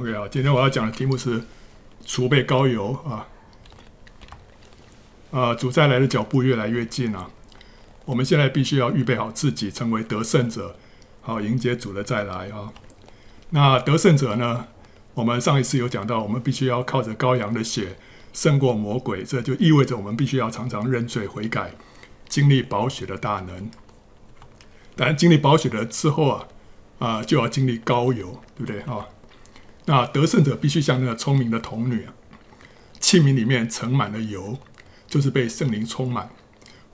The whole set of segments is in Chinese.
OK 啊，今天我要讲的题目是储备高油啊。啊，主再来的脚步越来越近啊！我们现在必须要预备好自己，成为得胜者，好迎接主的再来啊。那得胜者呢？我们上一次有讲到，我们必须要靠着羔羊的血胜过魔鬼，这就意味着我们必须要常常认罪悔改，经历宝血的大能。当然，经历宝血了之后啊，啊，就要经历高油，对不对啊？那得胜者必须像那个聪明的童女啊，器皿里面盛满了油，就是被圣灵充满。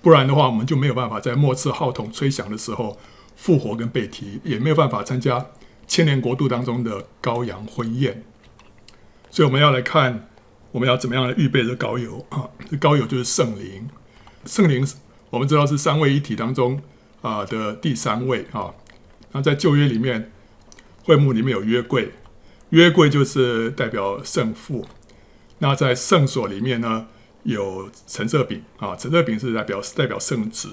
不然的话，我们就没有办法在末次号筒吹响的时候复活跟被提，也没有办法参加千年国度当中的羔羊婚宴。所以我们要来看，我们要怎么样来预备这膏油啊？这膏油就是圣灵。圣灵我们知道是三位一体当中啊的第三位啊。那在旧约里面，会幕里面有约柜。约柜就是代表圣父，那在圣所里面呢，有橙色饼啊，橙色饼是代表代表圣子，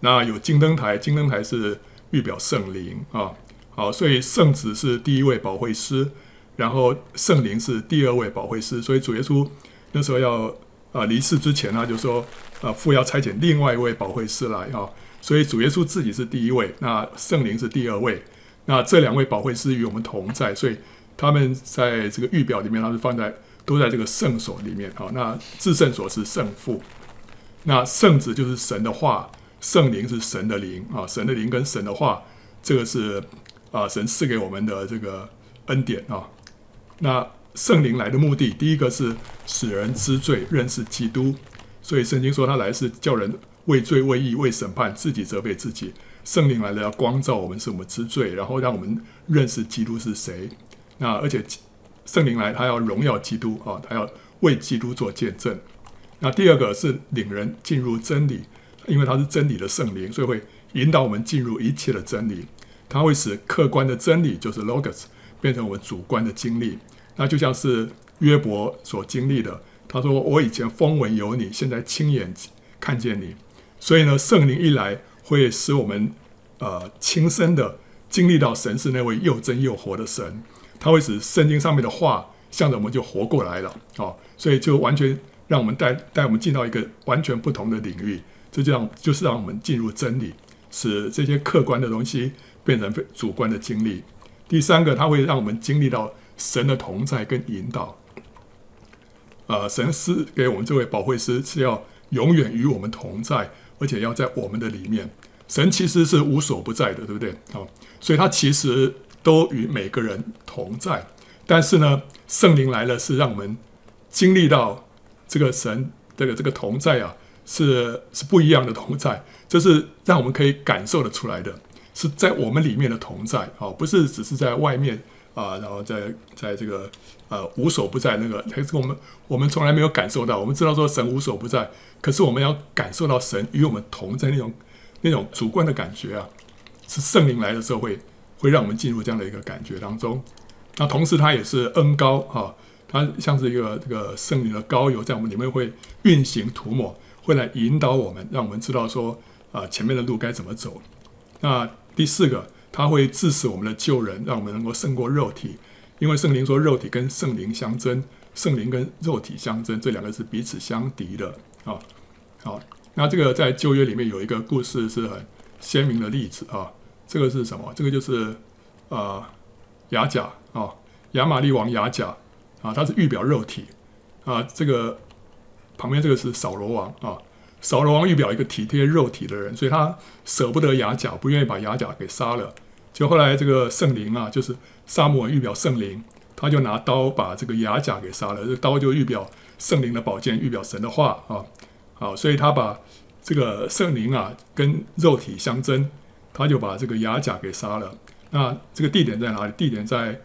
那有金灯台，金灯台是预表圣灵啊，好，所以圣子是第一位保惠师，然后圣灵是第二位保惠师，所以主耶稣那时候要啊离世之前呢，就说啊父要差遣另外一位保惠师来啊，所以主耶稣自己是第一位，那圣灵是第二位，那这两位保惠师与我们同在，所以。他们在这个预表里面，他们放在都在这个圣所里面啊。那至圣所是圣父，那圣子就是神的话，圣灵是神的灵啊。神的灵跟神的话，这个是啊神赐给我们的这个恩典啊。那圣灵来的目的，第一个是使人知罪，认识基督。所以圣经说他来是叫人为罪、为义、为审判，自己责备自己。圣灵来了要光照我们，使我们知罪，然后让我们认识基督是谁。那而且圣灵来，他要荣耀基督啊，他要为基督做见证。那第二个是领人进入真理，因为他是真理的圣灵，所以会引导我们进入一切的真理。他会使客观的真理，就是 logos，变成我们主观的经历。那就像是约伯所经历的，他说：“我以前风闻有你，现在亲眼看见你。”所以呢，圣灵一来，会使我们呃亲身的经历到神是那位又真又活的神。它会使圣经上面的话，向着我们就活过来了哦，所以就完全让我们带带我们进到一个完全不同的领域，这就让就是让我们进入真理，使这些客观的东西变成主观的经历。第三个，它会让我们经历到神的同在跟引导。呃，神是给我们这位保惠师是要永远与我们同在，而且要在我们的里面。神其实是无所不在的，对不对？啊，所以他其实。都与每个人同在，但是呢，圣灵来了是让我们经历到这个神这个这个同在啊，是是不一样的同在，这是让我们可以感受得出来的，是在我们里面的同在啊，不是只是在外面啊，然后在在这个呃无所不在那个，还是我们我们从来没有感受到，我们知道说神无所不在，可是我们要感受到神与我们同在那种那种主观的感觉啊，是圣灵来的时候会。会让我们进入这样的一个感觉当中，那同时它也是恩膏哈，它像是一个这个圣灵的膏油，在我们里面会运行涂抹，会来引导我们，让我们知道说啊前面的路该怎么走。那第四个，它会致使我们的救人，让我们能够胜过肉体，因为圣灵说肉体跟圣灵相争，圣灵跟肉体相争，这两个是彼此相敌的啊。好，那这个在旧约里面有一个故事是很鲜明的例子啊。这个是什么？这个就是，呃，亚甲啊，亚玛利王亚甲啊，他是预表肉体啊。这个旁边这个是扫罗王啊，扫罗王预表一个体贴肉体的人，所以他舍不得亚甲，不愿意把亚甲给杀了。就后来这个圣灵啊，就是撒母耳预表圣灵，他就拿刀把这个亚甲给杀了。这刀就预表圣灵的宝剑，预表神的话啊。好，所以他把这个圣灵啊跟肉体相争。他就把这个亚甲给杀了。那这个地点在哪里？地点在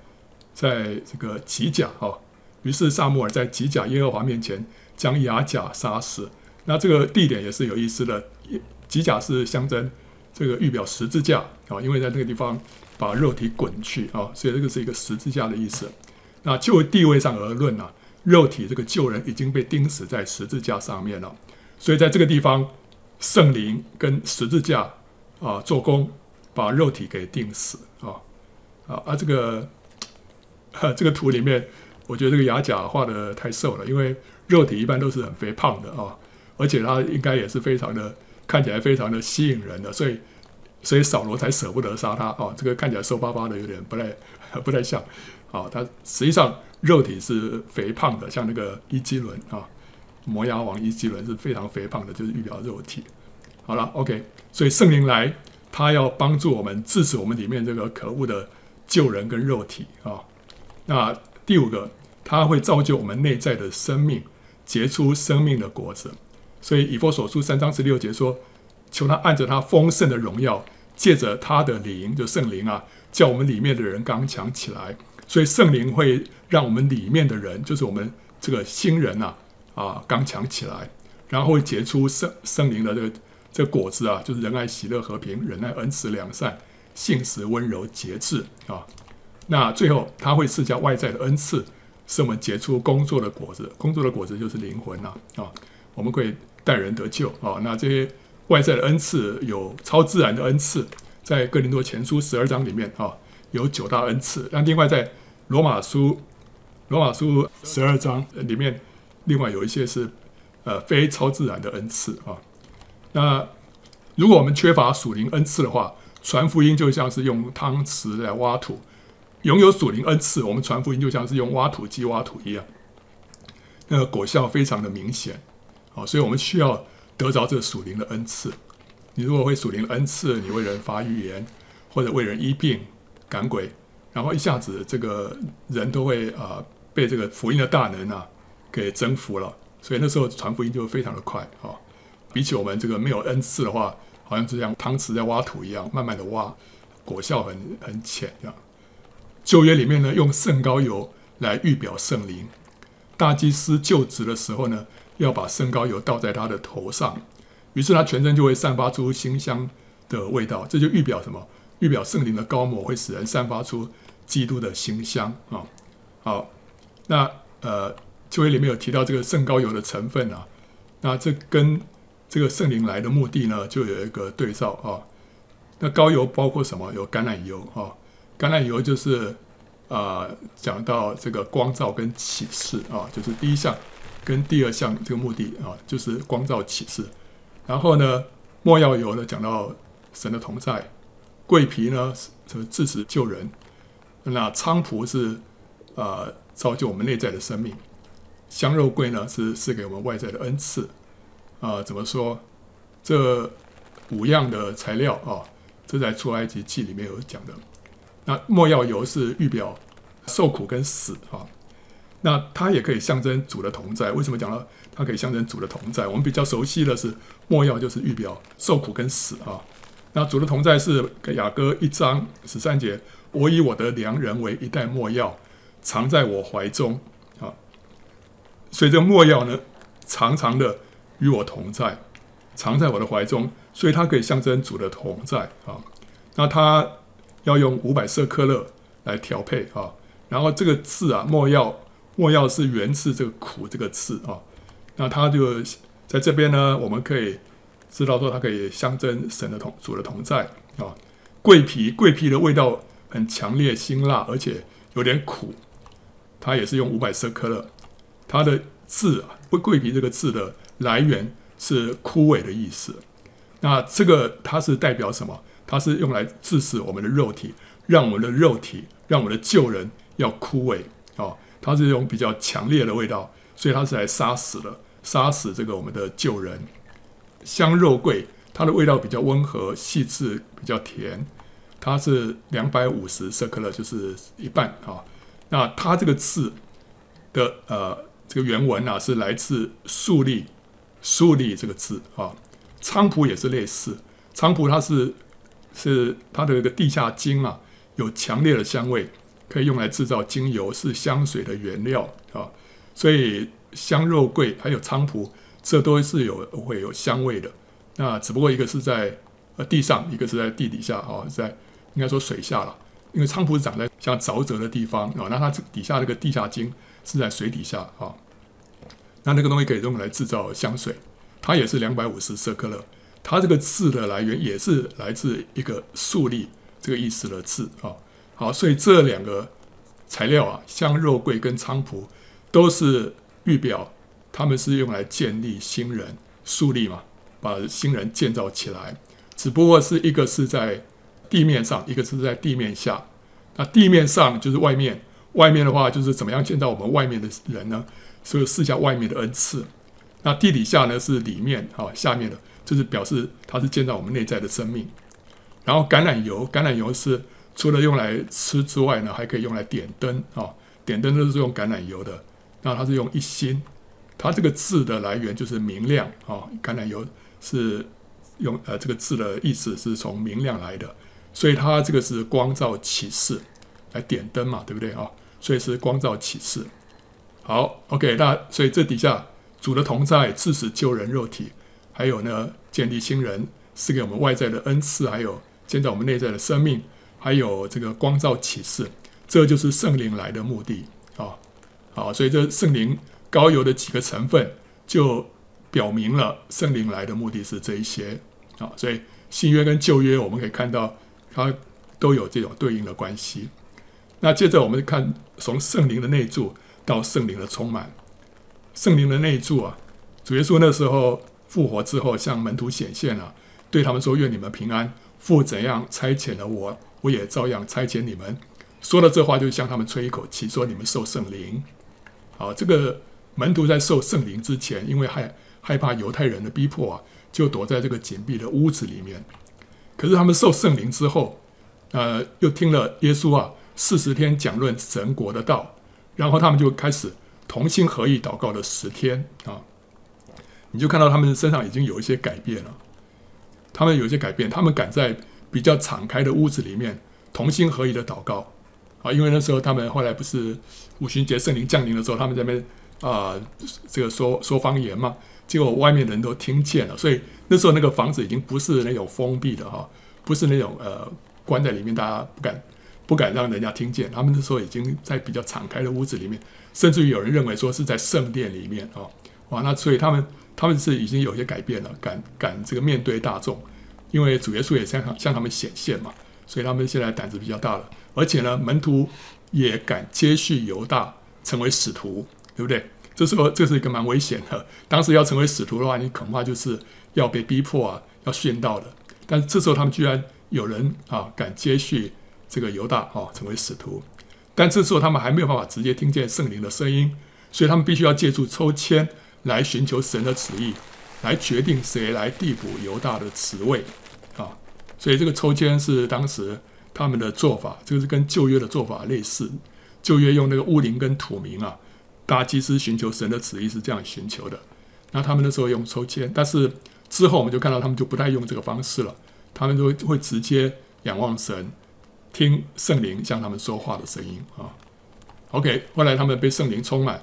在这个吉甲哈。于是撒母耳在吉甲耶和华面前将亚甲杀死。那这个地点也是有意思的。吉甲是象征这个预表十字架啊，因为在这个地方把肉体滚去啊，所以这个是一个十字架的意思。那就地位上而论呢，肉体这个旧人已经被钉死在十字架上面了。所以在这个地方，圣灵跟十字架。啊，做工把肉体给钉死啊啊！啊，这个这个图里面，我觉得这个亚甲画的太瘦了，因为肉体一般都是很肥胖的啊，而且他应该也是非常的看起来非常的吸引人的，所以所以扫罗才舍不得杀他啊。这个看起来瘦巴巴的，有点不太不太像啊。他实际上肉体是肥胖的，像那个伊基伦啊，摩押王伊基伦是非常肥胖的，就是预表肉体。好了，OK，所以圣灵来，他要帮助我们制止我们里面这个可恶的旧人跟肉体啊。那第五个，他会造就我们内在的生命，结出生命的果子。所以以弗所书三章十六节说，求他按着他丰盛的荣耀，借着他的灵，就圣灵啊，叫我们里面的人刚强起来。所以圣灵会让我们里面的人，就是我们这个新人呐，啊，刚强起来，然后会结出圣圣灵的这个。这果子啊，就是仁爱、喜乐、和平、忍耐、恩慈、良善、信实、温柔、节制啊。那最后，他会赐下外在的恩赐，是我们结出工作的果子。工作的果子就是灵魂呐啊，我们可以带人得救啊。那这些外在的恩赐有超自然的恩赐，在哥林多前书十二章里面啊，有九大恩赐。那另外在罗马书罗马书十二章里面，另外有一些是呃非超自然的恩赐啊。那如果我们缺乏属灵恩赐的话，传福音就像是用汤匙来挖土；拥有属灵恩赐，我们传福音就像是用挖土机挖土一样，那个果效非常的明显。好，所以我们需要得着这个属灵的恩赐。你如果会属灵恩赐，你为人发预言，或者为人医病赶鬼，然后一下子这个人都会啊、被这个福音的大能啊给征服了，所以那时候传福音就非常的快啊。比起我们这个没有恩赐的话，好像就像汤匙在挖土一样，慢慢的挖，果效很很浅这样。旧约里面呢，用圣膏油来预表圣灵。大祭司就职的时候呢，要把圣膏油倒在他的头上，于是他全身就会散发出馨香的味道。这就预表什么？预表圣灵的膏抹会使人散发出基督的馨香啊。好，那呃，旧约里面有提到这个圣膏油的成分啊，那这跟这个圣灵来的目的呢，就有一个对照啊。那膏油包括什么？有橄榄油啊，橄榄油就是啊，讲到这个光照跟启示啊，就是第一项跟第二项这个目的啊，就是光照启示。然后呢，没药油呢讲到神的同在，桂皮呢是治死救人，那菖蒲是啊造就我们内在的生命，香肉桂呢是赐给我们外在的恩赐。啊，怎么说？这五样的材料啊，这在出埃及记里面有讲的。那莫药油是预表受苦跟死啊，那它也可以象征主的同在。为什么讲到它可以象征主的同在？我们比较熟悉的是莫药就是预表受苦跟死啊。那主的同在是雅歌一章十三节，我以我的良人为一袋没药，藏在我怀中啊。所以这没药呢，长长的。与我同在，藏在我的怀中，所以它可以象征主的同在啊。那它要用五百色克勒来调配啊。然后这个字啊，莫药，莫药是源自这个苦这个字啊。那它就在这边呢，我们可以知道说，它可以象征神的同主的同在啊。桂皮，桂皮的味道很强烈、辛辣，而且有点苦。它也是用五百色克勒。它的字啊，桂桂皮这个字的。来源是枯萎的意思，那这个它是代表什么？它是用来致死我们的肉体，让我们的肉体，让我们的旧人要枯萎哦。它是用比较强烈的味道，所以它是来杀死的，杀死这个我们的旧人。香肉桂，它的味道比较温和、细致，比较甜。它是两百五十舍客勒，就是一半啊、那它这个字的呃这个原文啊，是来自树立。树立这个字啊，菖蒲也是类似。菖蒲它是是它的一个地下精啊，有强烈的香味，可以用来制造精油，是香水的原料啊。所以香肉桂还有菖蒲，这都是有会有香味的。那只不过一个是在呃地上，一个是在地底下啊，在应该说水下了。因为菖蒲是长在像沼泽的地方啊，那它底下那个地下精是在水底下啊。那那个东西可以用来制造香水，它也是两百五十舍客勒。它这个字的来源也是来自一个树立这个意思的字啊。好，所以这两个材料啊，香肉桂跟菖蒲，都是预表他们是用来建立新人、树立嘛，把新人建造起来。只不过是一个是在地面上，一个是在地面下。那地面上就是外面，外面的话就是怎么样建造我们外面的人呢？所以赐下外面的恩赐。那地底下呢是里面啊，下面的，就是表示它是建造我们内在的生命。然后橄榄油，橄榄油是除了用来吃之外呢，还可以用来点灯啊，点灯都是用橄榄油的。那它是用一心，它这个字的来源就是明亮啊，橄榄油是用呃这个字的意思是从明亮来的，所以它这个是光照启示来点灯嘛，对不对啊？所以是光照启示。好，OK，那所以这底下。主的同在，致使救人肉体，还有呢，建立新人，赐给我们外在的恩赐，还有建造我们内在的生命，还有这个光照启示，这就是圣灵来的目的啊！好，所以这圣灵高油的几个成分，就表明了圣灵来的目的是这一些啊！所以新约跟旧约，我们可以看到它都有这种对应的关系。那接着我们看从圣灵的内住到圣灵的充满。圣灵的内住啊，主耶稣那时候复活之后，向门徒显现了，对他们说：“愿你们平安。父怎样差遣了我，我也照样差遣你们。”说了这话，就向他们吹一口气，说：“你们受圣灵。”好，这个门徒在受圣灵之前，因为害害怕犹太人的逼迫啊，就躲在这个紧闭的屋子里面。可是他们受圣灵之后，呃，又听了耶稣啊四十天讲论神国的道，然后他们就开始。同心合意祷告了十天啊，你就看到他们身上已经有一些改变了。他们有一些改变，他们敢在比较敞开的屋子里面同心合意的祷告啊。因为那时候他们后来不是五旬节圣灵降临的时候，他们在那边啊，这个说说方言嘛，结果外面人都听见了。所以那时候那个房子已经不是那种封闭的哈，不是那种呃关在里面，大家不敢不敢让人家听见。他们那时候已经在比较敞开的屋子里面。甚至于有人认为说是在圣殿里面啊，哇，那所以他们他们是已经有些改变了，敢敢这个面对大众，因为主耶稣也向向他们显现嘛，所以他们现在胆子比较大了，而且呢，门徒也敢接续犹大成为使徒，对不对？这时候这是一个蛮危险的，当时要成为使徒的话，你恐怕就是要被逼迫啊，要殉道的。但是这时候他们居然有人啊敢接续这个犹大啊成为使徒。但这时候他们还没有办法直接听见圣灵的声音，所以他们必须要借助抽签来寻求神的旨意，来决定谁来递补犹大的职位啊。所以这个抽签是当时他们的做法，这个是跟旧约的做法类似。旧约用那个乌灵跟土明啊，大祭司寻求神的旨意是这样寻求的。那他们那时候用抽签，但是之后我们就看到他们就不太用这个方式了，他们都会直接仰望神。听圣灵向他们说话的声音啊，OK。后来他们被圣灵充满，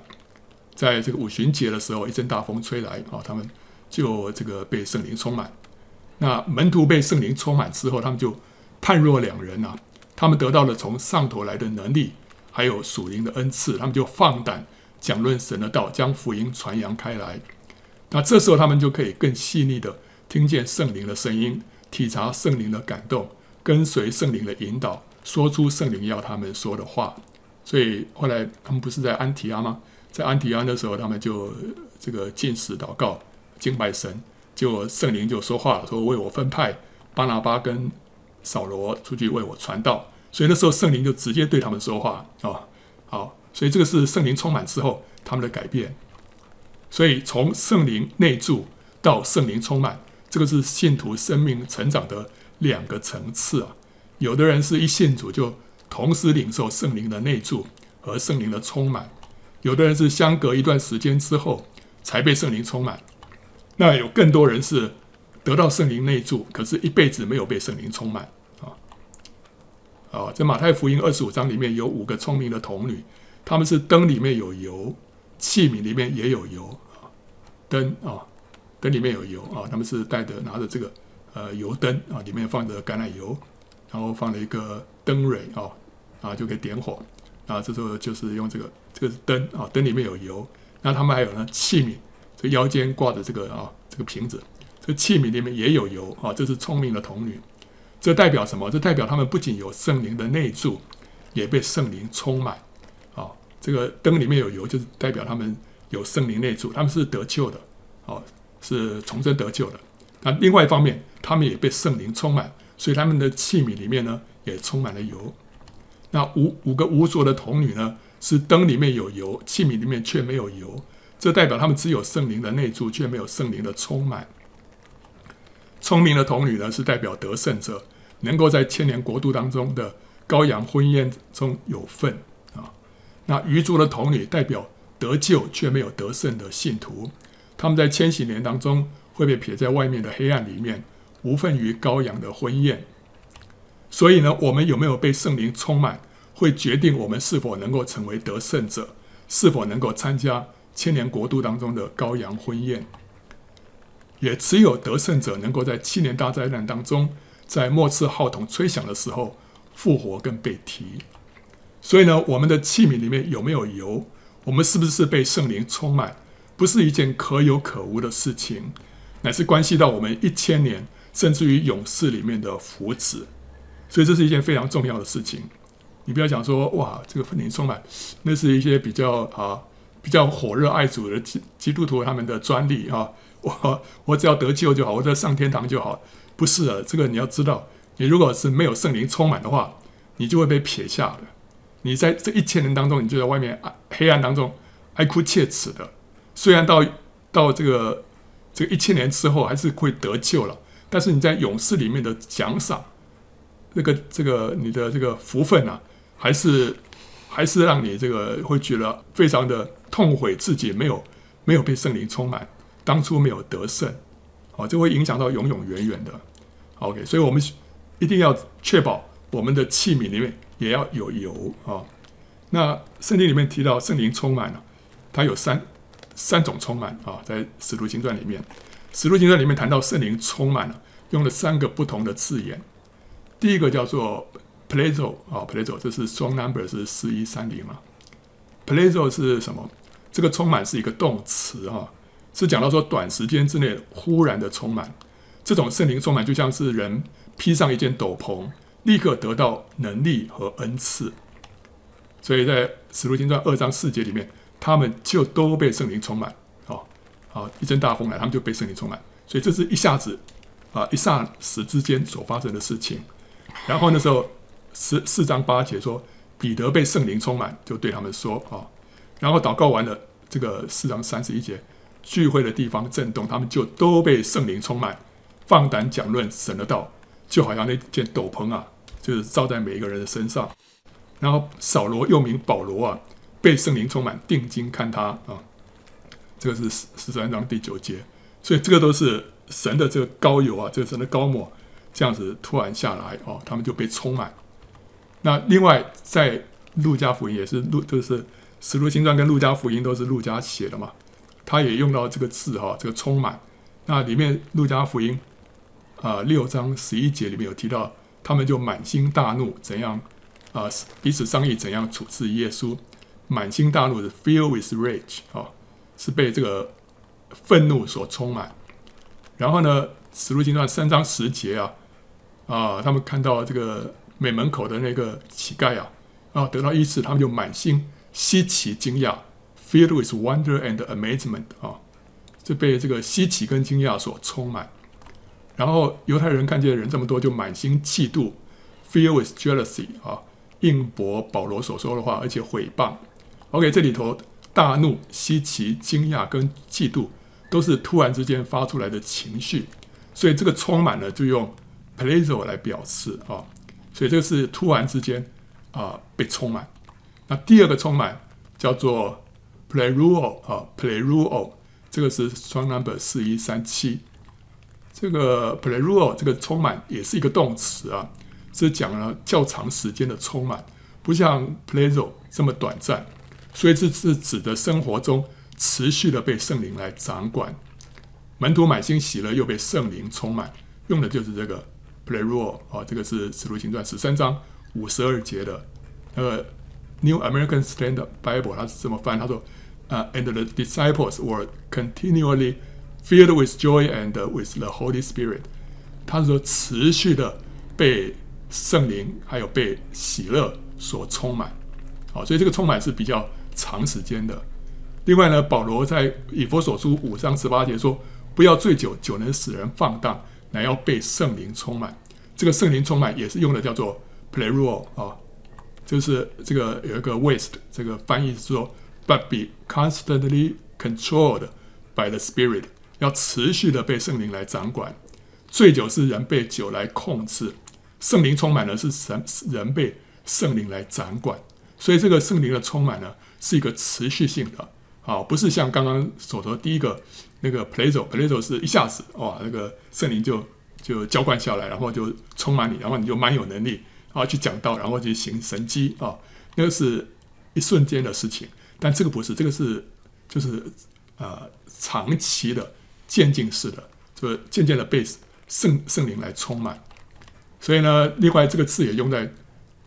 在这个五旬节的时候，一阵大风吹来啊，他们就这个被圣灵充满。那门徒被圣灵充满之后，他们就判若两人啊，他们得到了从上头来的能力，还有属灵的恩赐，他们就放胆讲论神的道，将福音传扬开来。那这时候他们就可以更细腻的听见圣灵的声音，体察圣灵的感动。跟随圣灵的引导，说出圣灵要他们说的话。所以后来他们不是在安提阿吗？在安提阿的时候，他们就这个禁食祷告、敬拜神，就圣灵就说话了，说为我分派巴拿巴跟扫罗出去为我传道。所以那时候圣灵就直接对他们说话啊。好，所以这个是圣灵充满之后他们的改变。所以从圣灵内住到圣灵充满，这个是信徒生命成长的。两个层次啊，有的人是一信主就同时领受圣灵的内住和圣灵的充满，有的人是相隔一段时间之后才被圣灵充满，那有更多人是得到圣灵内住，可是一辈子没有被圣灵充满啊。啊，在马太福音二十五章里面有五个聪明的童女，她们是灯里面有油，器皿里面也有油，灯啊，灯里面有油啊，他们是带着拿着这个。呃，油灯啊，里面放着橄榄油，然后放了一个灯蕊啊，啊就可以点火。啊，这时候就是用这个，这个是灯啊，灯里面有油。那他们还有呢器皿，这腰间挂着这个啊，这个瓶子，这器皿里面也有油啊。这是聪明的童女，这代表什么？这代表他们不仅有圣灵的内住，也被圣灵充满啊这个灯里面有油，就是代表他们有圣灵内住，他们是得救的，哦，是重生得救的。那另外一方面，他们也被圣灵充满，所以他们的器皿里面呢也充满了油。那五五个无着的童女呢，是灯里面有油，器皿里面却没有油，这代表他们只有圣灵的内住，却没有圣灵的充满。聪明的童女呢，是代表得胜者，能够在千年国度当中的羔羊婚宴中有份啊。那愚拙的童女代表得救却没有得胜的信徒，他们在千禧年当中会被撇在外面的黑暗里面，无份于羔羊的婚宴。所以呢，我们有没有被圣灵充满，会决定我们是否能够成为得胜者，是否能够参加千年国度当中的羔羊婚宴。也只有得胜者能够在七年大灾难当中，在末次号筒吹响的时候复活跟被提。所以呢，我们的器皿里面有没有油？我们是不是被圣灵充满？不是一件可有可无的事情，乃是关系到我们一千年甚至于永世里面的福祉。所以这是一件非常重要的事情。你不要讲说哇，这个圣灵充满，那是一些比较啊比较火热爱主的基基督徒他们的专利啊。我我只要得救就好，我只要上天堂就好。不是的，这个你要知道，你如果是没有圣灵充满的话，你就会被撇下的。你在这一千年当中，你就在外面黑暗当中哀哭切齿的。虽然到到这个这个一千年之后还是会得救了，但是你在勇士里面的奖赏，这个这个你的这个福分啊，还是还是让你这个会觉得非常的痛悔，自己没有没有被圣灵充满。当初没有得胜，好，这会影响到永永远远的。OK，所以我们一定要确保我们的器皿里面也要有油啊。那圣经里面提到圣灵充满了，它有三三种充满啊，在使徒行传里面，使徒行传里面谈到圣灵充满了，用了三个不同的字眼。第一个叫做 plezo 啊，plezo 这是双 number 是四一三零啊。plezo 是什么？这个充满是一个动词啊。是讲到说，短时间之内忽然的充满，这种圣灵充满就像是人披上一件斗篷，立刻得到能力和恩赐。所以在使徒行传二章四节里面，他们就都被圣灵充满。哦，好，一阵大风来，他们就被圣灵充满。所以这是一下子啊，一霎时之间所发生的事情。然后那时候十四章八节说，彼得被圣灵充满，就对他们说啊，然后祷告完了，这个四章三十一节。聚会的地方震动，他们就都被圣灵充满，放胆讲论神的道，就好像那件斗篷啊，就是罩在每一个人的身上。然后扫罗又名保罗啊，被圣灵充满，定睛看他啊，这个是十十三章第九节。所以这个都是神的这个膏油啊，这个神的膏抹这样子突然下来哦，他们就被充满。那另外在路加福音也是路，就是使徒行传跟路加福音都是路加写的嘛。他也用到这个字哈，这个充满。那里面路加福音啊六章十一节里面有提到，他们就满心大怒，怎样啊彼此商议怎样处置耶稣。满心大怒的 fill with rage 啊，是被这个愤怒所充满。然后呢，使徒行传三章十节啊啊，他们看到这个美门口的那个乞丐啊啊得到医治，他们就满心稀奇惊讶。Filled with wonder and amazement 啊，就被这个稀奇跟惊讶所充满。然后犹太人看见人这么多，就满心嫉妒，Filled with jealousy 啊，应驳保罗所说的话，而且毁谤。OK，这里头大怒、稀奇、惊讶跟嫉妒，都是突然之间发出来的情绪。所以这个充满了就用 plezo 来表示啊，所以这个是突然之间啊被充满。那第二个充满叫做。Pleroo 啊，Pleroo 这个是双 number 四一三七。这个 Pleroo 这个充满也是一个动词啊，是讲了较长时间的充满，不像 Plezo 这么短暂，所以这是指的生活中持续的被圣灵来掌管。门徒满心喜乐，又被圣灵充满，用的就是这个 Pleroo 啊，这个是使徒行传十三章五十二节的那个 New American Standard Bible，它是这么翻，他说。啊、，and the disciples were continually filled with joy and with the Holy Spirit。他说持续的被圣灵还有被喜乐所充满，好，所以这个充满是比较长时间的。另外呢，保罗在以弗所书五章十八节说：“不要醉酒，酒能使人放荡，乃要被圣灵充满。”这个圣灵充满也是用的叫做 pleroo 啊，就是这个有一个 waste 这个翻译是说，but be constantly controlled by the Spirit，要持续的被圣灵来掌管。醉酒是人被酒来控制，圣灵充满了是神人被圣灵来掌管。所以这个圣灵的充满呢，是一个持续性的。啊，不是像刚刚所说第一个那个 pleroo，pleroo 是一下子哇，那个圣灵就就浇灌下来，然后就充满你，然后你就蛮有能力啊去讲道，然后去行神迹啊，那个是一瞬间的事情。但这个不是，这个是就是呃长期的渐进式的，就是渐渐的被圣圣灵来充满。所以呢，另外这个字也用在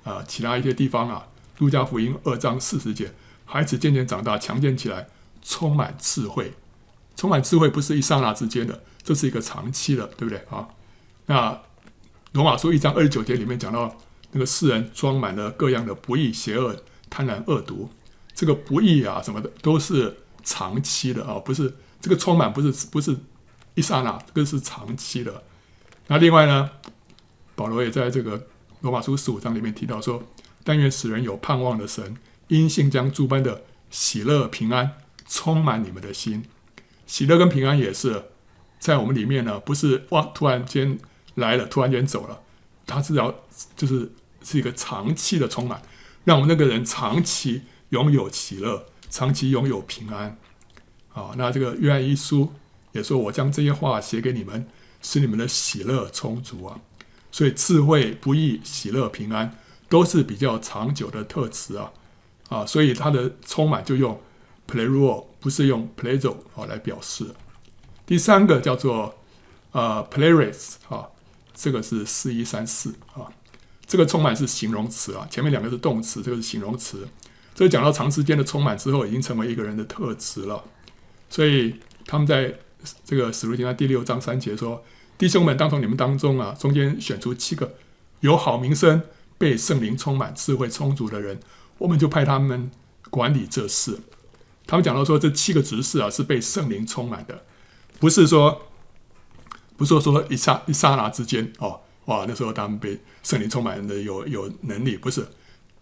啊、呃、其他一些地方啊，《路加福音》二章四十节。孩子渐渐长大，强健起来，充满智慧。充满智慧不是一刹那之间的，这是一个长期的，对不对啊？那罗马书一章二十九节里面讲到，那个世人装满了各样的不义、邪恶、贪婪、恶毒。这个不义啊什么的都是长期的啊，不是这个充满不是不是一刹那，这个是长期的。那另外呢，保罗也在这个罗马书十五章里面提到说：“但愿使人有盼望的神。”因信将诸般的喜乐平安充满你们的心，喜乐跟平安也是在我们里面呢，不是哇突然间来了，突然间走了，它是要就是是一个长期的充满，让我们那个人长期拥有喜乐，长期拥有平安。啊，那这个约翰一书也说，我将这些话写给你们，使你们的喜乐充足啊。所以智慧、不义、喜乐、平安都是比较长久的特质啊。啊，所以它的充满就用 pleroo，不是用 pleroo 啊来表示。第三个叫做呃 pleres 啊，这个是四一三四啊，这个充满是形容词啊，前面两个是动词，这个是形容词。这讲到长时间的充满之后，已经成为一个人的特质了。所以他们在这个使徒行传第六章三节说：“弟兄们，当从你们当中啊，中间选出七个有好名声、被圣灵充满、智慧充足的人。”我们就派他们管理这事。他们讲到说，这七个执事啊是被圣灵充满的，不是说，不是说说一刹一刹那之间哦，哇，那时候他们被圣灵充满的有有能力，不是。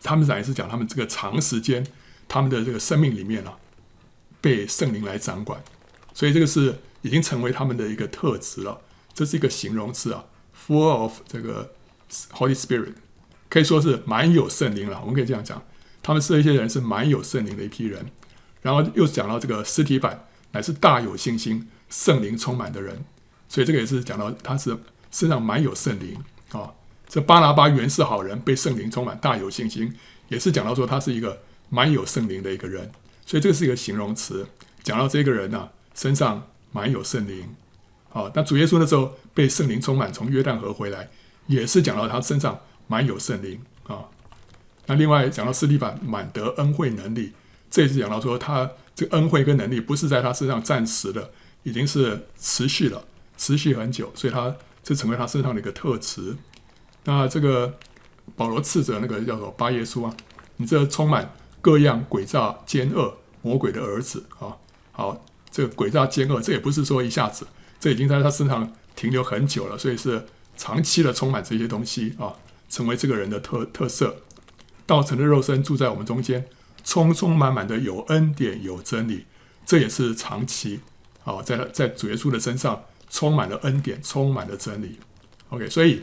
他们讲也是讲他们这个长时间，他们的这个生命里面啊，被圣灵来掌管，所以这个是已经成为他们的一个特质了。这是一个形容词啊，full of 这个 Holy Spirit，可以说是满有圣灵了。我们可以这样讲。他们是一些人，是蛮有圣灵的一批人，然后又讲到这个尸体版乃是大有信心、圣灵充满的人，所以这个也是讲到他是身上蛮有圣灵啊。这巴拿巴原是好人，被圣灵充满，大有信心，也是讲到说他是一个蛮有圣灵的一个人，所以这个是一个形容词，讲到这个人呢、身上蛮有圣灵。啊，那主耶稣那时候被圣灵充满，从约旦河回来，也是讲到他身上蛮有圣灵啊。那另外讲到斯蒂凡满得恩惠能力，这也是讲到说他这个恩惠跟能力不是在他身上暂时的，已经是持续了，持续很久，所以他这成为他身上的一个特质。那这个保罗斥责那个叫做巴耶书啊，你这充满各样诡诈奸恶魔鬼的儿子啊，好，这个诡诈奸恶，这也不是说一下子，这已经在他身上停留很久了，所以是长期的充满这些东西啊，成为这个人的特特色。道成的肉身住在我们中间，充充满满的有恩典有真理，这也是长期啊，在在主耶稣的身上充满了恩典，充满了真理。OK，所以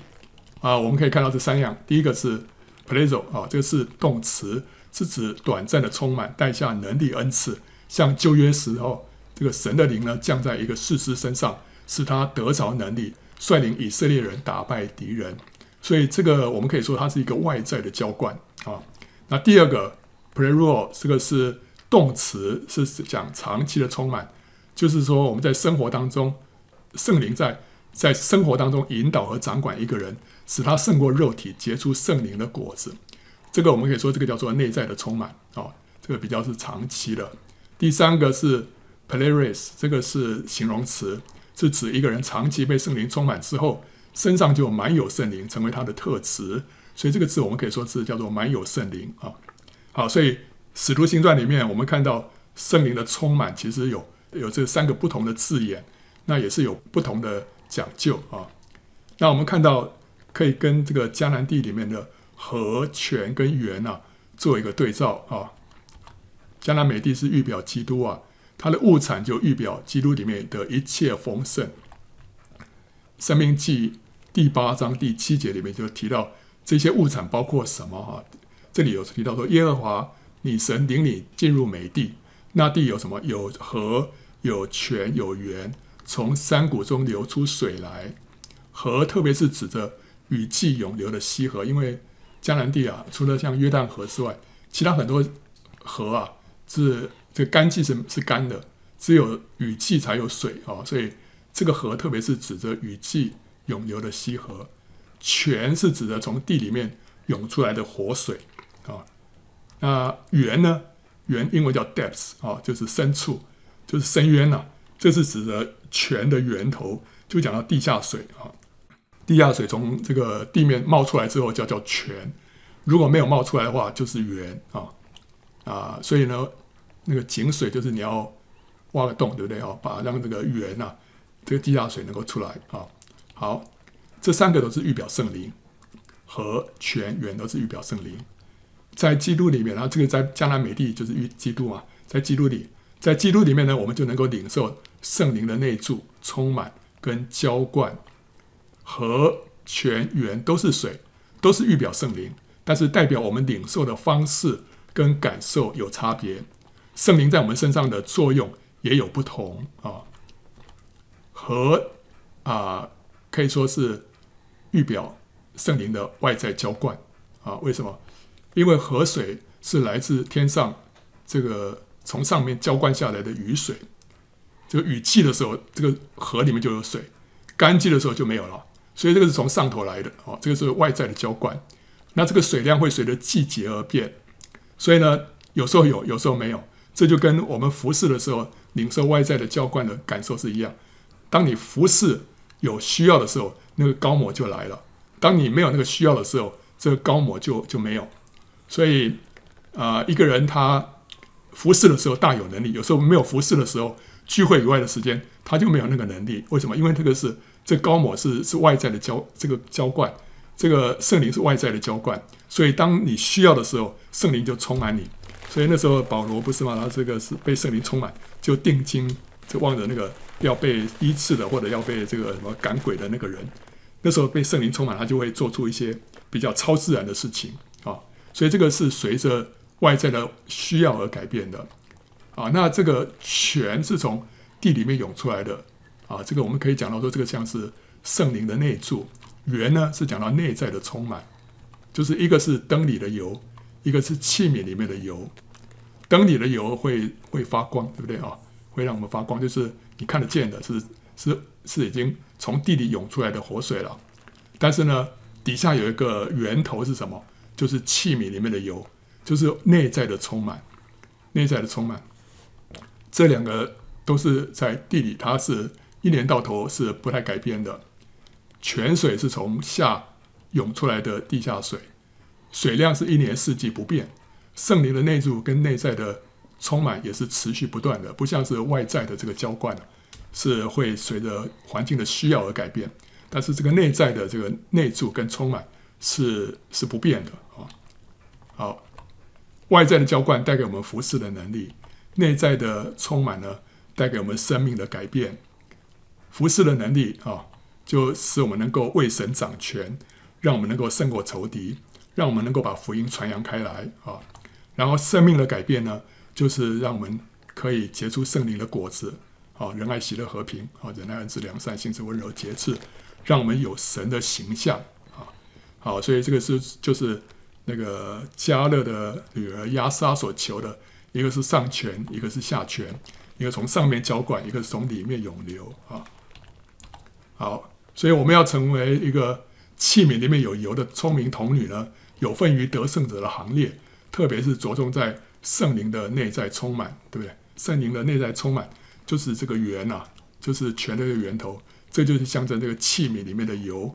啊，我们可以看到这三样，第一个是 pleroo 啊，这个是动词，是指短暂的充满，带下能力恩赐，像旧约时候这个神的灵呢降在一个士师身上，使他得着能力，率领以色列人打败敌人。所以这个我们可以说它是一个外在的浇灌。啊，那第二个 pleroo 这个是动词，是讲长期的充满，就是说我们在生活当中，圣灵在在生活当中引导和掌管一个人，使他胜过肉体，结出圣灵的果子。这个我们可以说这个叫做内在的充满啊，这个比较是长期的。第三个是 pleres，这个是形容词，是指一个人长期被圣灵充满之后，身上就满有圣灵，成为他的特质。所以这个字我们可以说是叫做满有圣灵啊。好，所以使徒行传里面，我们看到圣灵的充满，其实有有这三个不同的字眼，那也是有不同的讲究啊。那我们看到可以跟这个迦南地里面的和、泉跟源啊做一个对照啊。迦南美地是预表基督啊，它的物产就预表基督里面的一切丰盛。生命记第八章第七节里面就提到这些物产包括什么哈？这里有提到说耶和华你神领你进入美地，那地有什么？有河、有泉、有源，从山谷中流出水来。河特别是指着雨季涌流的溪河，因为迦南地啊，除了像约旦河之外，其他很多河啊是这个干季是是干的，只有雨季才有水啊，所以。这个河特别是指着雨季涌流的溪河，泉是指的从地里面涌出来的活水啊。那源呢？源英文叫 depths 啊，就是深处，就是深渊呐、这是指的泉的源头，就讲到地下水啊。地下水从这个地面冒出来之后，叫叫泉；如果没有冒出来的话，就是源啊啊。所以呢，那个井水就是你要挖个洞，对不对啊？把让这个源呐、这个地下水能够出来啊，好，这三个都是预表圣灵，和全源都是预表圣灵，在基督里面，然后这个在迦南美地就是预基督嘛，在基督里，在基督里面呢，我们就能够领受圣灵的内住、充满跟浇灌，和全源都是水，都是预表圣灵，但是代表我们领受的方式跟感受有差别，圣灵在我们身上的作用也有不同啊。和啊，可以说是预表圣灵的外在浇灌啊。为什么？因为河水是来自天上这个从上面浇灌下来的雨水。这个雨季的时候，这个河里面就有水；干季的时候就没有了。所以这个是从上头来的啊。这个是外在的浇灌。那这个水量会随着季节而变。所以呢，有时候有，有时候没有。这就跟我们服侍的时候领受外在的浇灌的感受是一样。当你服侍有需要的时候，那个膏抹就来了；当你没有那个需要的时候，这个膏抹就就没有。所以，啊、一个人他服侍的时候大有能力，有时候没有服侍的时候，聚会以外的时间他就没有那个能力。为什么？因为这个是这个膏抹是是外在的浇这个浇灌，这个圣灵是外在的浇灌。所以，当你需要的时候，圣灵就充满你。所以那时候保罗不是吗？他这个是被圣灵充满，就定睛就望着那个。要被医治的，或者要被这个什么赶鬼的那个人，那时候被圣灵充满，他就会做出一些比较超自然的事情啊。所以这个是随着外在的需要而改变的啊。那这个泉是从地里面涌出来的啊。这个我们可以讲到说，这个像是圣灵的内住。源呢是讲到内在的充满，就是一个是灯里的油，一个是器皿里面的油。灯里的油会会发光，对不对啊？会让我们发光，就是。你看得见的是是是已经从地里涌出来的活水了，但是呢，底下有一个源头是什么？就是器皿里面的油，就是内在的充满，内在的充满。这两个都是在地里，它是一年到头是不太改变的。泉水是从下涌出来的地下水，水量是一年四季不变。圣灵的内住跟内在的。充满也是持续不断的，不像是外在的这个浇灌，是会随着环境的需要而改变。但是这个内在的这个内住跟充满是是不变的啊。好，外在的浇灌带给我们服侍的能力，内在的充满呢，带给我们生命的改变。服侍的能力啊，就使我们能够为神掌权，让我们能够胜过仇敌，让我们能够把福音传扬开来啊。然后生命的改变呢，就是让我们可以结出圣灵的果子，啊，仁爱、喜乐、和平，啊，仁爱、恩慈、良善、信实、温柔、节制，让我们有神的形象，啊，好，所以这个是就是那个加勒的女儿亚莎所求的，一个是上泉，一个是下泉，一个从上面浇灌，一个是从里面涌流，啊，好，所以我们要成为一个器皿里面有油的聪明童女呢，有份于得胜者的行列，特别是着重在。圣灵的内在充满，对不对？圣灵的内在充满，就是这个源呐，就是全的源头。这就是象征这个器皿里面的油。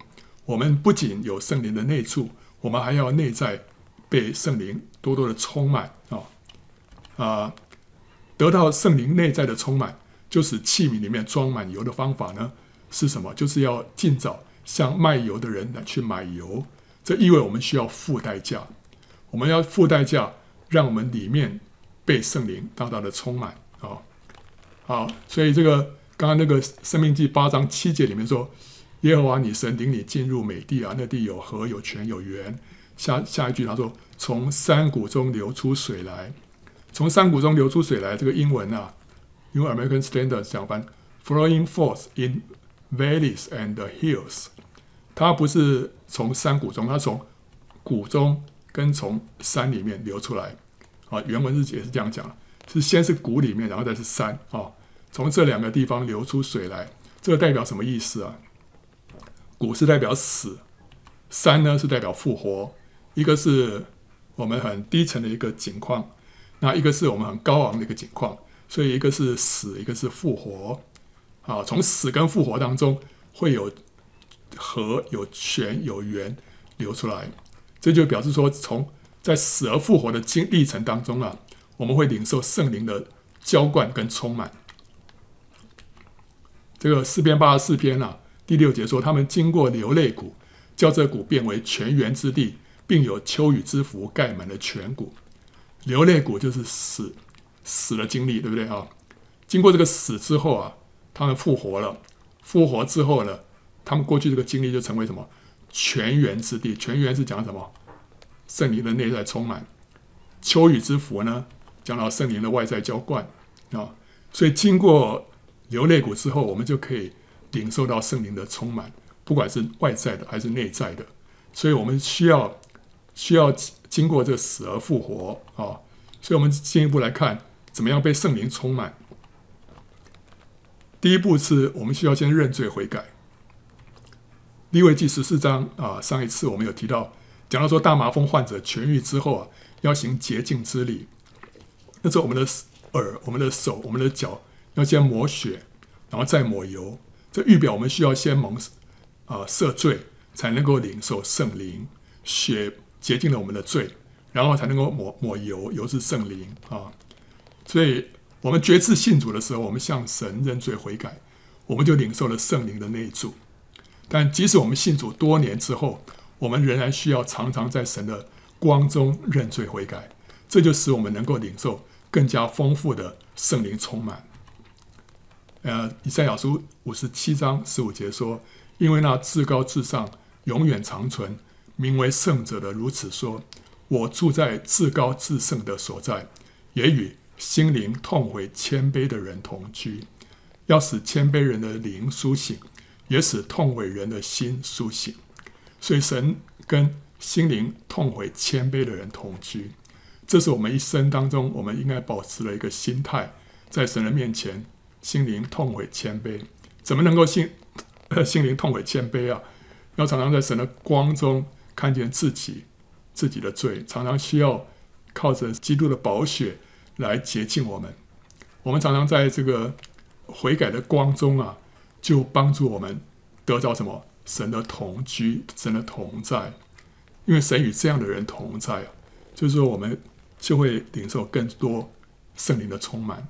我们不仅有圣灵的内住，我们还要内在被圣灵多多的充满啊。啊，得到圣灵内在的充满，就是器皿里面装满油的方法呢是什么？就是要尽早向卖油的人来去买油。这意味我们需要付代价，我们要付代价，让我们里面被圣灵大大的充满啊！好，所以这个刚刚那个《生命记》八章七节里面说：“耶和华你神领你进入美地啊，那地有河有泉有源。”下下一句他说：“从山谷中流出水来，从山谷中流出水来。”这个英文啊，用 American Standard 讲翻：“flowing forth in valleys and hills。”它不是从山谷中，它从谷中跟从山里面流出来。啊，原文是也是这样讲，是先是谷里面，然后再是山啊，从这两个地方流出水来。这个代表什么意思啊？谷是代表死，山呢是代表复活。一个是我们很低层的一个景况，那一个是我们很高昂的一个景况。所以一个是死，一个是复活。啊，从死跟复活当中会有。河有泉有源流出来，这就表示说，从在死而复活的经历程当中啊，我们会领受圣灵的浇灌跟充满。这个诗篇八十四篇啊，第六节说，他们经过流泪谷，叫这谷变为泉源之地，并有秋雨之福盖满了全谷。流泪谷就是死死的经历，对不对啊？经过这个死之后啊，他们复活了，复活之后呢？他们过去这个经历就成为什么泉源之地？泉源是讲什么？圣灵的内在充满。秋雨之福呢？讲到圣灵的外在浇灌啊。所以经过流泪谷之后，我们就可以领受到圣灵的充满，不管是外在的还是内在的。所以我们需要需要经过这死而复活啊。所以我们进一步来看，怎么样被圣灵充满？第一步是我们需要先认罪悔改。利未记十四章啊，上一次我们有提到，讲到说大麻风患者痊愈之后啊，要行洁净之礼。那时候我们的耳、我们的手、我们的脚要先抹血，然后再抹油，这预表我们需要先蒙啊赦罪，才能够领受圣灵。血洁净了我们的罪，然后才能够抹抹油，油是圣灵啊。所以我们决志信主的时候，我们向神认罪悔改，我们就领受了圣灵的内住。但即使我们信主多年之后，我们仍然需要常常在神的光中认罪悔改，这就使我们能够领受更加丰富的圣灵充满。呃，以赛亚书五十七章十五节说：“因为那至高至上、永远长存、名为圣者的如此说：我住在至高至圣的所在，也与心灵痛悔谦卑的人同居，要使谦卑人的灵苏醒。”也使痛悔人的心苏醒，所以神跟心灵痛悔谦卑的人同居，这是我们一生当中我们应该保持的一个心态，在神的面前，心灵痛悔谦卑，怎么能够心心灵痛悔谦卑啊？要常常在神的光中看见自己自己的罪，常常需要靠着基督的宝血来洁净我们。我们常常在这个悔改的光中啊。就帮助我们得到什么？神的同居，神的同在。因为神与这样的人同在，就是说我们就会领受更多圣灵的充满。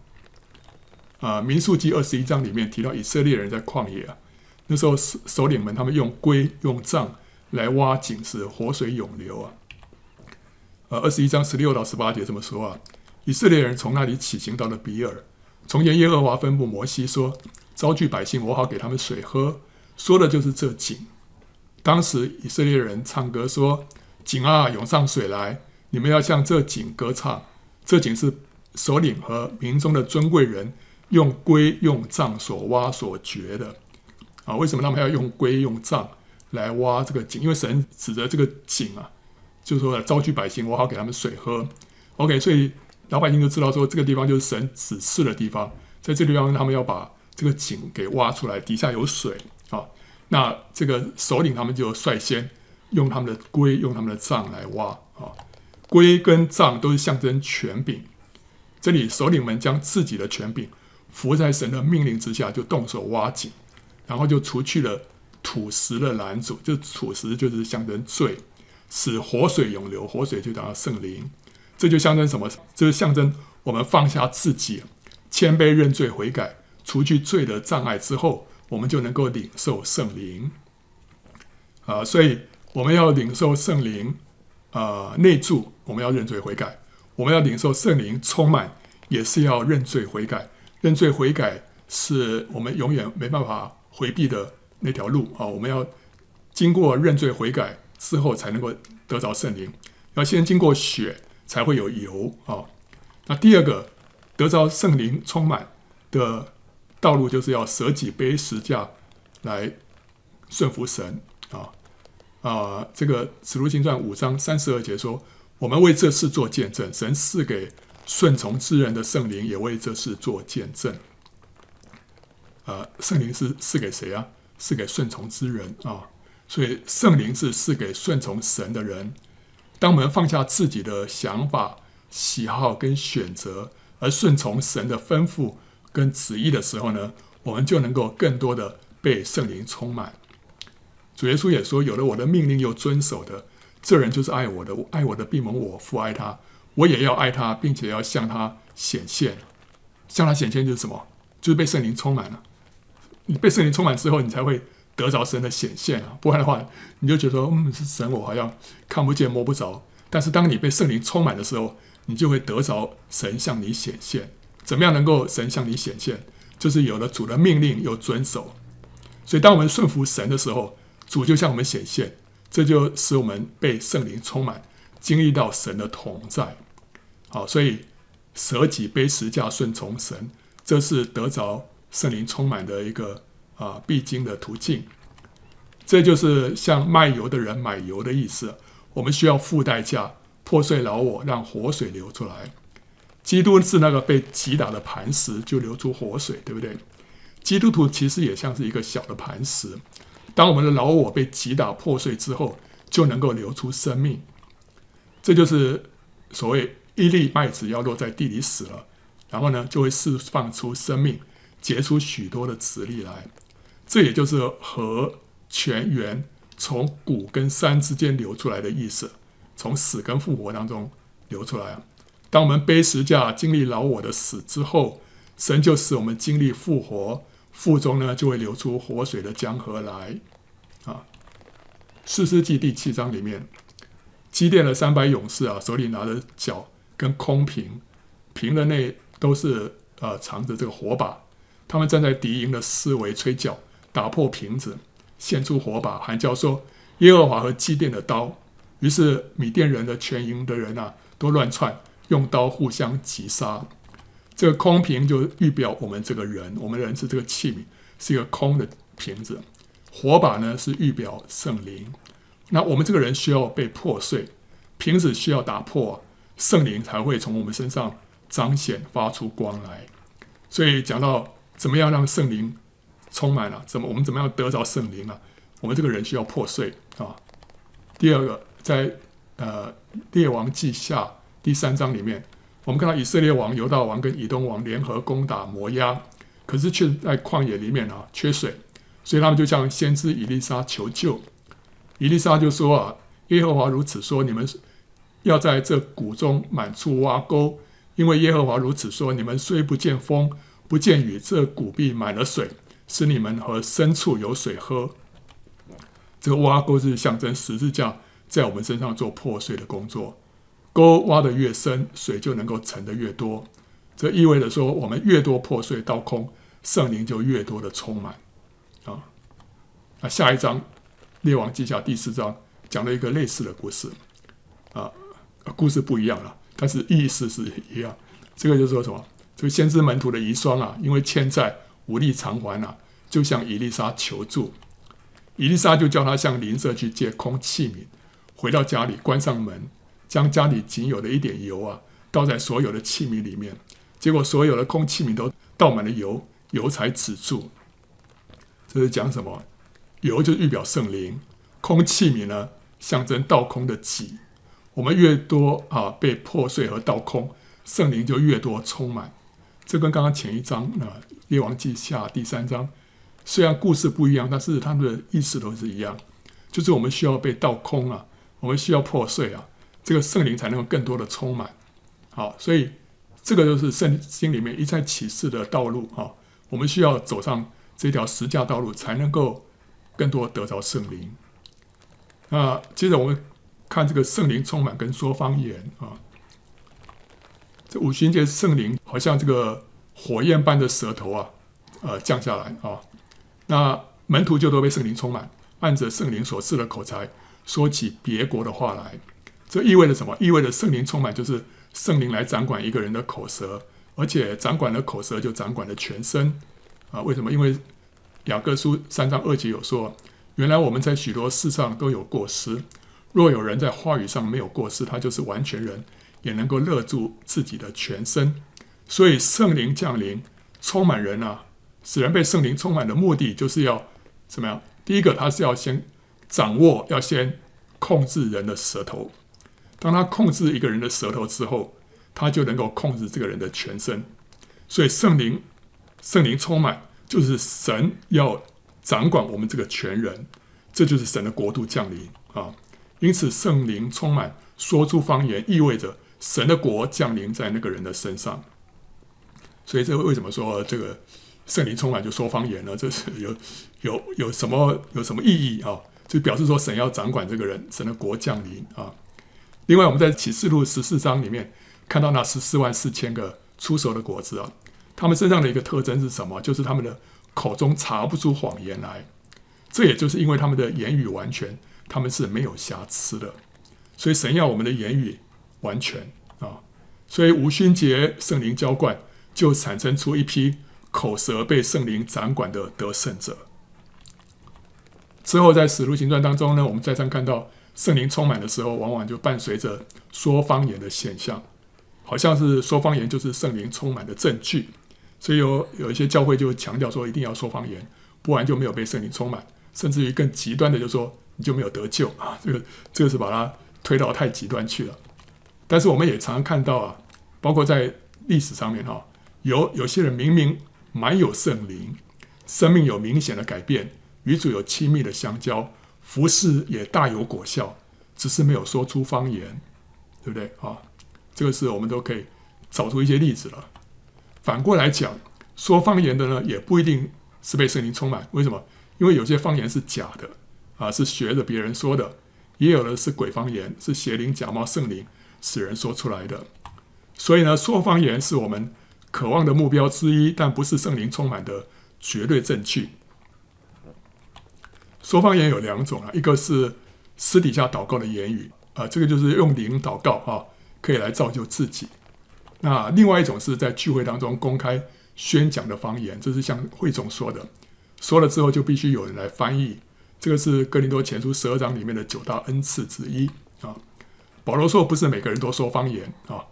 啊，民数记二十一章里面提到以色列人在旷野啊，那时候首首领们他们用龟用杖来挖井时，活水涌流啊。呃，二十一章十六到十八节这么说啊，以色列人从那里起行到了比尔，从前耶和华吩咐摩西说。招聚百姓，我好给他们水喝。说的就是这井。当时以色列人唱歌说：“井啊，涌上水来！你们要向这井歌唱。这井是首领和民中的尊贵人用龟用杖所挖所掘的。啊，为什么他们要用龟用杖来挖这个井？因为神指着这个井啊，就是说招聚百姓，我好给他们水喝。OK，所以老百姓就知道说，这个地方就是神指示的地方，在这地方他们要把。这个井给挖出来，底下有水。那这个首领他们就率先用他们的龟、用他们的杖来挖啊。龟跟杖都是象征权柄。这里首领们将自己的权柄伏在神的命令之下，就动手挖井，然后就除去了土石的拦阻。就土石就是象征罪，使活水涌流。活水就达到圣灵，这就象征什么？这是象征我们放下自己，谦卑认罪悔改，除去罪的障碍之后，我们就能够领受圣灵。啊，所以我们要领受圣灵，啊，内住，我们要认罪悔改，我们要领受圣灵充满，也是要认罪悔改。认罪悔改是我们永远没办法回避的那条路啊！我们要经过认罪悔改之后，才能够得着圣灵。要先经过血，才会有油啊！那第二个得着圣灵充满的道路，就是要舍己背十架来顺服神啊啊！这个《使徒行传》五章三十二节说：“我们为这事做见证，神赐给。”顺从之人的圣灵也为这事做见证。呃，圣灵是赐给谁啊？赐给顺从之人啊。所以圣灵是赐给顺从神的人。当我们放下自己的想法、喜好跟选择，而顺从神的吩咐跟旨意的时候呢，我们就能够更多的被圣灵充满。主耶稣也说：“有了我的命令又遵守的，这人就是爱我的。爱我的必蒙我父爱他。”我也要爱他，并且要向他显现。向他显现就是什么？就是被圣灵充满了。你被圣灵充满之后，你才会得着神的显现啊！不然的话，你就觉得嗯，是神，我好像看不见摸不着。但是当你被圣灵充满的时候，你就会得着神向你显现。怎么样能够神向你显现？就是有了主的命令又遵守。所以当我们顺服神的时候，主就向我们显现，这就使我们被圣灵充满。经历到神的同在，好，所以舍己背十架顺从神，这是得着圣灵充满的一个啊必经的途径。这就是向卖油的人买油的意思。我们需要付代价，破碎老我，让活水流出来。基督是那个被击打的磐石，就流出活水，对不对？基督徒其实也像是一个小的磐石，当我们的老我被击打破碎之后，就能够流出生命。这就是所谓一粒麦子要落在地里死了，然后呢，就会释放出生命，结出许多的子粒来。这也就是和泉源从谷跟山之间流出来的意思，从死跟复活当中流出来啊。当我们背十架经历老我的死之后，神就使我们经历复活，腹中呢就会流出活水的江河来啊。士师记第七章里面。基甸的三百勇士啊，手里拿着角跟空瓶，瓶的内都是呃藏着这个火把。他们站在敌营的四围吹角，打破瓶子，献出火把，喊叫说：“耶和华和基甸的刀。”于是米甸人的全营的人啊，都乱窜，用刀互相击杀。这个空瓶就预表我们这个人，我们人是这个器皿，是一个空的瓶子。火把呢，是预表圣灵。那我们这个人需要被破碎，瓶子需要打破，圣灵才会从我们身上彰显发出光来。所以讲到怎么样让圣灵充满了、怎么我们怎么样得着圣灵啊？我们这个人需要破碎啊。第二个，在呃列王记下第三章里面，我们看到以色列王犹大王跟以东王联合攻打摩押，可是却在旷野里面啊缺水，所以他们就向先知以利沙求救。以利沙就说啊，耶和华如此说，你们要在这谷中满处挖沟，因为耶和华如此说，你们虽不见风，不见雨，这谷必满了水，使你们和牲畜有水喝。这个挖沟是象征十字架在我们身上做破碎的工作，沟挖得越深，水就能够沉得越多。这意味着说，我们越多破碎倒空，圣灵就越多的充满啊。那下一章。列王记下第四章讲了一个类似的故事，啊，故事不一样了，但是意思是一样。这个就是说什么？这个先知门徒的遗孀啊，因为欠债无力偿还啊，就向伊丽莎求助。伊丽莎就叫他向邻舍去借空器皿，回到家里关上门，将家里仅有的一点油啊倒在所有的器皿里面。结果所有的空器皿都倒满了油，油才止住。这是讲什么？油就预表圣灵，空器皿呢，象征倒空的己。我们越多啊被破碎和倒空，圣灵就越多充满。这跟刚刚前一章啊《列王记下》第三章，虽然故事不一样，但是他们的意思都是一样，就是我们需要被倒空啊，我们需要破碎啊，这个圣灵才能够更多的充满。好，所以这个就是圣经里面一再启示的道路啊。我们需要走上这条十架道路，才能够更多得着圣灵。那接着我们看这个圣灵充满跟说方言啊。这五旬节圣灵好像这个火焰般的舌头啊，呃，降下来啊。那门徒就都被圣灵充满，按着圣灵所赐的口才，说起别国的话来。这意味着什么？意味着圣灵充满就是圣灵来掌管一个人的口舌，而且掌管了口舌就掌管了全身啊。为什么？因为雅各书三章二节有说，原来我们在许多事上都有过失，若有人在话语上没有过失，他就是完全人。也能够勒住自己的全身，所以圣灵降临，充满人啊，使人被圣灵充满的目的，就是要怎么样？第一个，他是要先掌握，要先控制人的舌头。当他控制一个人的舌头之后，他就能够控制这个人的全身。所以圣灵，圣灵充满，就是神要掌管我们这个全人，这就是神的国度降临啊。因此，圣灵充满，说出方言，意味着。神的国降临在那个人的身上，所以这为什么说这个圣灵充满就说方言呢？这是有有有什么有什么意义啊？就表示说神要掌管这个人，神的国降临啊。另外，我们在启示录十四章里面看到那十四万四千个出手的果子啊，他们身上的一个特征是什么？就是他们的口中查不出谎言来。这也就是因为他们的言语完全，他们是没有瑕疵的。所以神要我们的言语。完全啊，所以五旬节圣灵浇灌，就产生出一批口舌被圣灵掌管的得胜者。之后在使徒行传当中呢，我们再三看到圣灵充满的时候，往往就伴随着说方言的现象，好像是说方言就是圣灵充满的证据。所以有有一些教会就强调说，一定要说方言，不然就没有被圣灵充满，甚至于更极端的就说你就没有得救啊。这个这个是把它推到太极端去了。但是我们也常常看到啊，包括在历史上面哈，有有些人明明满有圣灵，生命有明显的改变，与主有亲密的相交，服事也大有果效，只是没有说出方言，对不对啊？这个是我们都可以找出一些例子了。反过来讲，说方言的呢，也不一定是被圣灵充满。为什么？因为有些方言是假的啊，是学着别人说的；也有的是鬼方言，是邪灵假冒圣灵。使人说出来的，所以呢，说方言是我们渴望的目标之一，但不是圣灵充满的绝对证据。说方言有两种啊，一个是私底下祷告的言语啊，这个就是用灵祷告啊，可以来造就自己。那另外一种是在聚会当中公开宣讲的方言，这是像会众说的，说了之后就必须有人来翻译。这个是哥林多前书十二章里面的九大恩赐之一啊。保罗说：“不是每个人都说方言啊，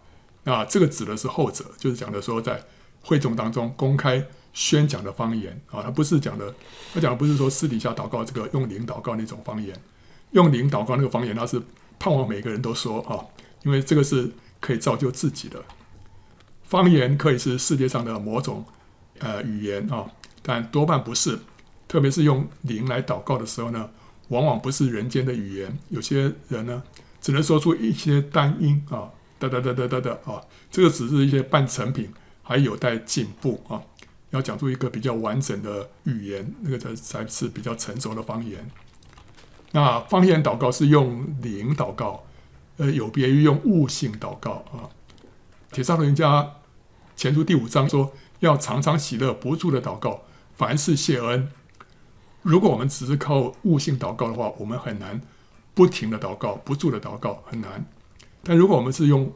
那这个指的是后者，就是讲的说在会众当中公开宣讲的方言啊，他不是讲的，他讲的不是说私底下祷告这个用灵祷告那种方言，用灵祷告那个方言，他是盼望每个人都说啊，因为这个是可以造就自己的。方言可以是世界上的某种呃语言啊，但多半不是，特别是用灵来祷告的时候呢，往往不是人间的语言，有些人呢。”只能说出一些单音啊，哒哒哒哒哒哒啊，这个只是一些半成品，还有待进步啊。要讲出一个比较完整的语言，那个才才是比较成熟的方言。那方言祷告是用灵祷告，呃，有别于用悟性祷告啊。帖撒罗尼迦前书第五章说，要常常喜乐，不住的祷告，凡事谢恩。如果我们只是靠悟性祷告的话，我们很难。不停的祷告，不住的祷告很难。但如果我们是用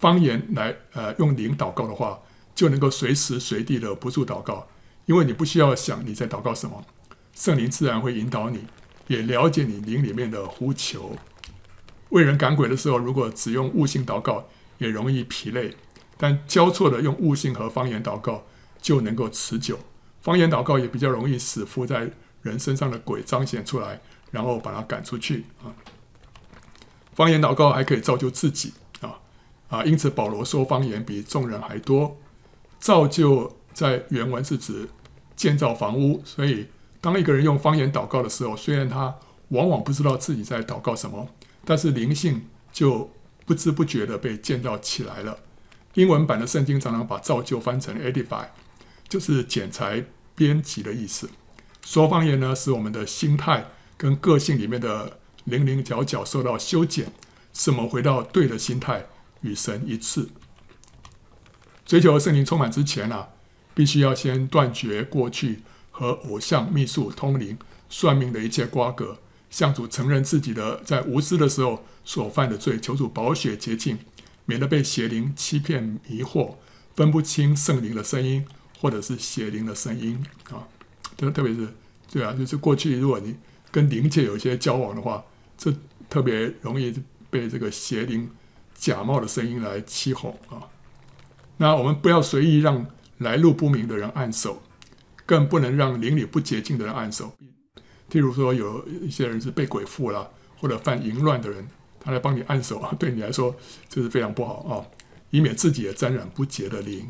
方言来，呃，用灵祷告的话，就能够随时随地的不住祷告，因为你不需要想你在祷告什么，圣灵自然会引导你，也了解你灵里面的呼求。为人赶鬼的时候，如果只用悟性祷告，也容易疲累；但交错的用悟性和方言祷告，就能够持久。方言祷告也比较容易使附在人身上的鬼彰显出来。然后把他赶出去啊！方言祷告还可以造就自己啊啊！因此保罗说方言比众人还多。造就在原文是指建造房屋，所以当一个人用方言祷告的时候，虽然他往往不知道自己在祷告什么，但是灵性就不知不觉的被建造起来了。英文版的圣经常常把造就翻成 edify，就是剪裁编辑的意思。说方言呢，使我们的心态跟个性里面的零零角角受到修剪，使我们回到对的心态，与神一致。追求圣灵充满之前啊，必须要先断绝过去和偶像、秘术、通灵、算命的一切瓜葛，向主承认自己的在无知的时候所犯的罪，求主保血洁净。免得被邪灵欺骗迷惑，分不清圣灵的声音或者是邪灵的声音啊！特特别是对啊，就是过去如果你跟灵界有一些交往的话，这特别容易被这个邪灵假冒的声音来欺哄啊！那我们不要随意让来路不明的人按手，更不能让灵里不洁净的人按手。譬如说，有一些人是被鬼附了，或者犯淫乱的人。他来帮你按手啊，对你来说这是非常不好啊，以免自己也沾染不洁的灵。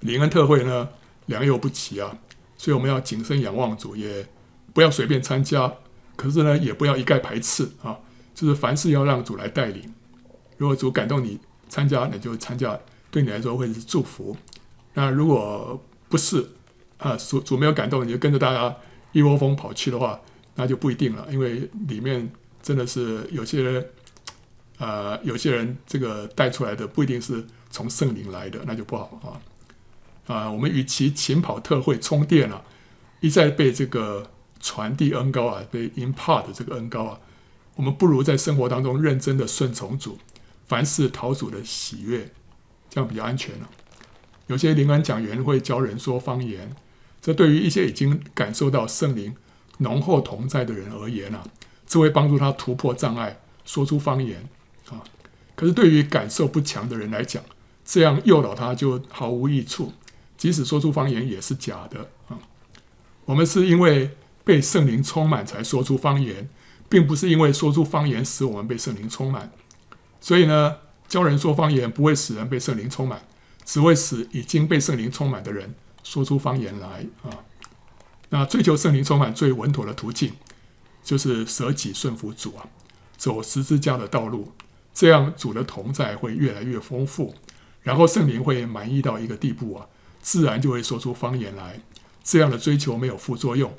灵恩特会呢，良莠不齐啊，所以我们要谨慎仰望主，也不要随便参加。可是呢，也不要一概排斥啊，就是凡事要让主来带领。如果主感动你参加，那就参加，对你来说会是祝福。那如果不是啊，主主没有感动，你就跟着大家一窝蜂跑去的话，那就不一定了，因为里面。真的是有些人，呃，有些人这个带出来的不一定是从圣灵来的，那就不好啊。啊、我们与其勤跑特会充电啊，一再被这个传递恩膏啊，被 impart 这个恩膏啊，我们不如在生活当中认真的顺从主，凡事讨主的喜悦，这样比较安全了、有些灵恩讲员会教人说方言，这对于一些已经感受到圣灵浓厚同在的人而言啊。这会帮助他突破障碍，说出方言啊。可是对于感受不强的人来讲，这样诱导他就毫无益处。即使说出方言也是假的啊。我们是因为被圣灵充满才说出方言，并不是因为说出方言使我们被圣灵充满。所以呢，教人说方言不会使人被圣灵充满，只会使已经被圣灵充满的人说出方言来啊。那追求圣灵充满最稳妥的途径。就是舍己顺服主啊，走十字架的道路，这样主的同在会越来越丰富，然后圣灵会满意到一个地步啊，自然就会说出方言来。这样的追求没有副作用，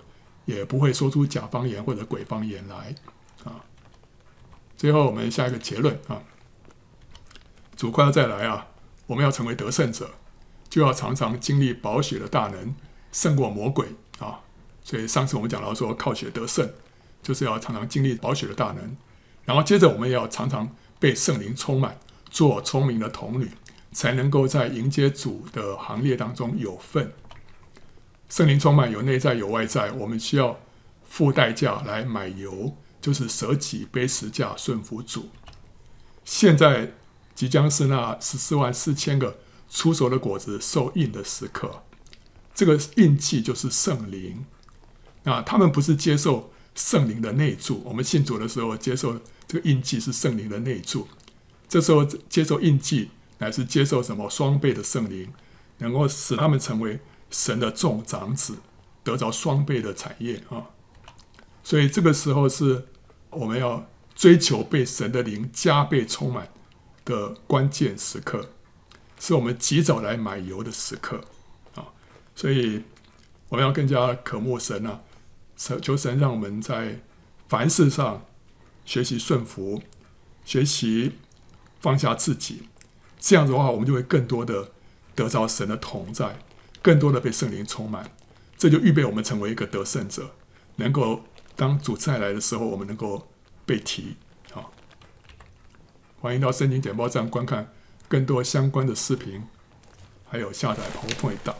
也不会说出假方言或者鬼方言来啊。最后我们下一个结论啊，主快要再来啊，我们要成为得胜者，就要常常经历宝血的大能，胜过魔鬼啊。所以上次我们讲到说，靠血得胜。就是要常常经历宝血的大能，然后接着我们要常常被圣灵充满，做聪明的童女，才能够在迎接主的行列当中有份。圣灵充满有内在有外在，我们需要付代价来买油，就是舍己背十架顺服主。现在即将是那十四万四千个出手的果子受印的时刻，这个印记就是圣灵。那他们不是接受。圣灵的内住，我们信主的时候接受这个印记是圣灵的内住。这时候接受印记，乃是接受什么双倍的圣灵，能够使他们成为神的众长子，得着双倍的产业啊。所以这个时候是我们要追求被神的灵加倍充满的关键时刻，是我们及早来买油的时刻啊。所以我们要更加渴慕神啊。求神让我们在凡事上学习顺服，学习放下自己，这样子的话，我们就会更多的得着神的同在，更多的被圣灵充满，这就预备我们成为一个得胜者，能够当主再来的时候，我们能够被提。欢迎到圣经简报站观看更多相关的视频，还有下载 PowerPoint 档。